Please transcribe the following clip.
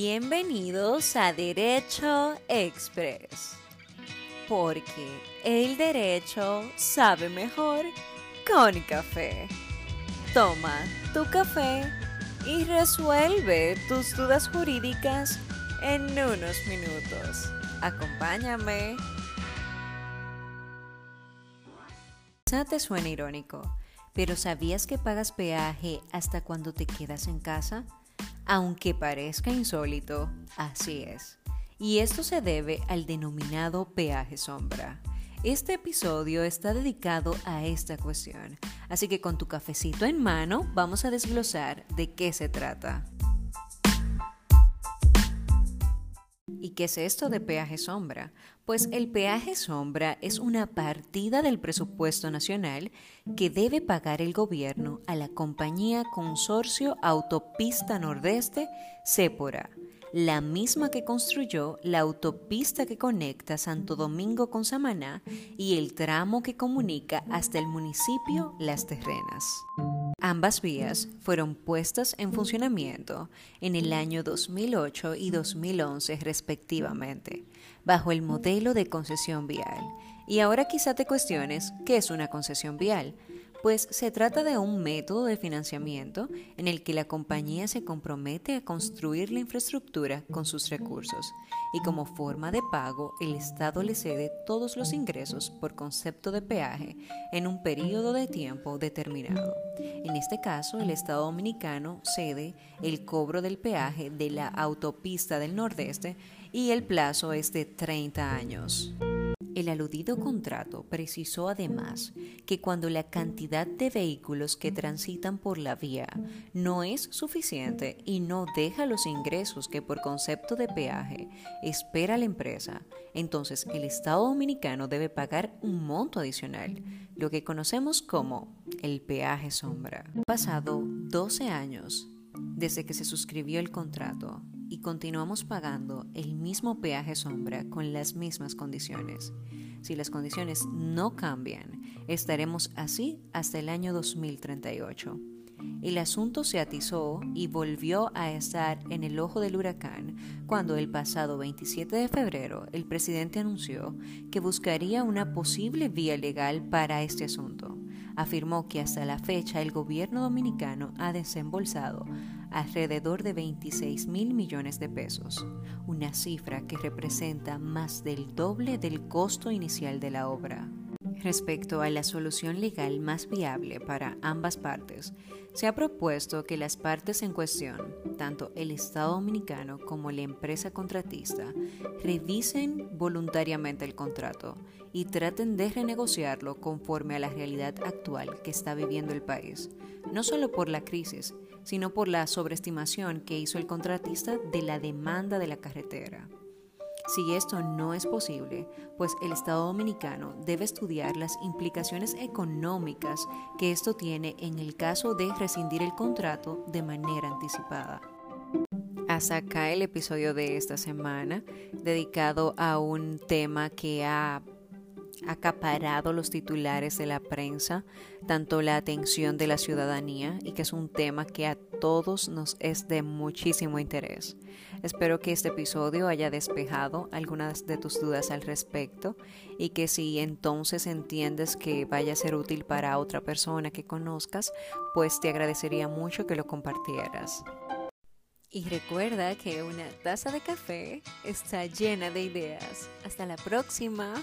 Bienvenidos a Derecho Express, porque el derecho sabe mejor con café. Toma tu café y resuelve tus dudas jurídicas en unos minutos. Acompáñame. Quizá te suena irónico, pero ¿sabías que pagas peaje hasta cuando te quedas en casa? Aunque parezca insólito, así es. Y esto se debe al denominado peaje sombra. Este episodio está dedicado a esta cuestión, así que con tu cafecito en mano vamos a desglosar de qué se trata. ¿Y qué es esto de peaje sombra? Pues el peaje sombra es una partida del presupuesto nacional que debe pagar el gobierno a la compañía Consorcio Autopista Nordeste, Sépora, la misma que construyó la autopista que conecta Santo Domingo con Samaná y el tramo que comunica hasta el municipio Las Terrenas. Ambas vías fueron puestas en funcionamiento en el año 2008 y 2011 respectivamente, bajo el modelo de concesión vial. Y ahora quizá te cuestiones qué es una concesión vial pues se trata de un método de financiamiento en el que la compañía se compromete a construir la infraestructura con sus recursos y como forma de pago el Estado le cede todos los ingresos por concepto de peaje en un periodo de tiempo determinado. En este caso, el Estado dominicano cede el cobro del peaje de la autopista del Nordeste y el plazo es de 30 años. El aludido contrato precisó además que cuando la cantidad de vehículos que transitan por la vía no es suficiente y no deja los ingresos que por concepto de peaje espera la empresa, entonces el Estado dominicano debe pagar un monto adicional, lo que conocemos como el peaje sombra. Pasado 12 años desde que se suscribió el contrato, y continuamos pagando el mismo peaje sombra con las mismas condiciones. Si las condiciones no cambian, estaremos así hasta el año 2038. El asunto se atizó y volvió a estar en el ojo del huracán cuando el pasado 27 de febrero el presidente anunció que buscaría una posible vía legal para este asunto. Afirmó que hasta la fecha el gobierno dominicano ha desembolsado alrededor de 26 mil millones de pesos, una cifra que representa más del doble del costo inicial de la obra. Respecto a la solución legal más viable para ambas partes, se ha propuesto que las partes en cuestión, tanto el Estado dominicano como la empresa contratista, revisen voluntariamente el contrato y traten de renegociarlo conforme a la realidad actual que está viviendo el país, no solo por la crisis, sino por la sobreestimación que hizo el contratista de la demanda de la carretera. Si esto no es posible, pues el Estado dominicano debe estudiar las implicaciones económicas que esto tiene en el caso de rescindir el contrato de manera anticipada. Hasta acá el episodio de esta semana, dedicado a un tema que ha acaparado los titulares de la prensa, tanto la atención de la ciudadanía y que es un tema que a todos nos es de muchísimo interés. Espero que este episodio haya despejado algunas de tus dudas al respecto y que si entonces entiendes que vaya a ser útil para otra persona que conozcas, pues te agradecería mucho que lo compartieras. Y recuerda que una taza de café está llena de ideas. Hasta la próxima.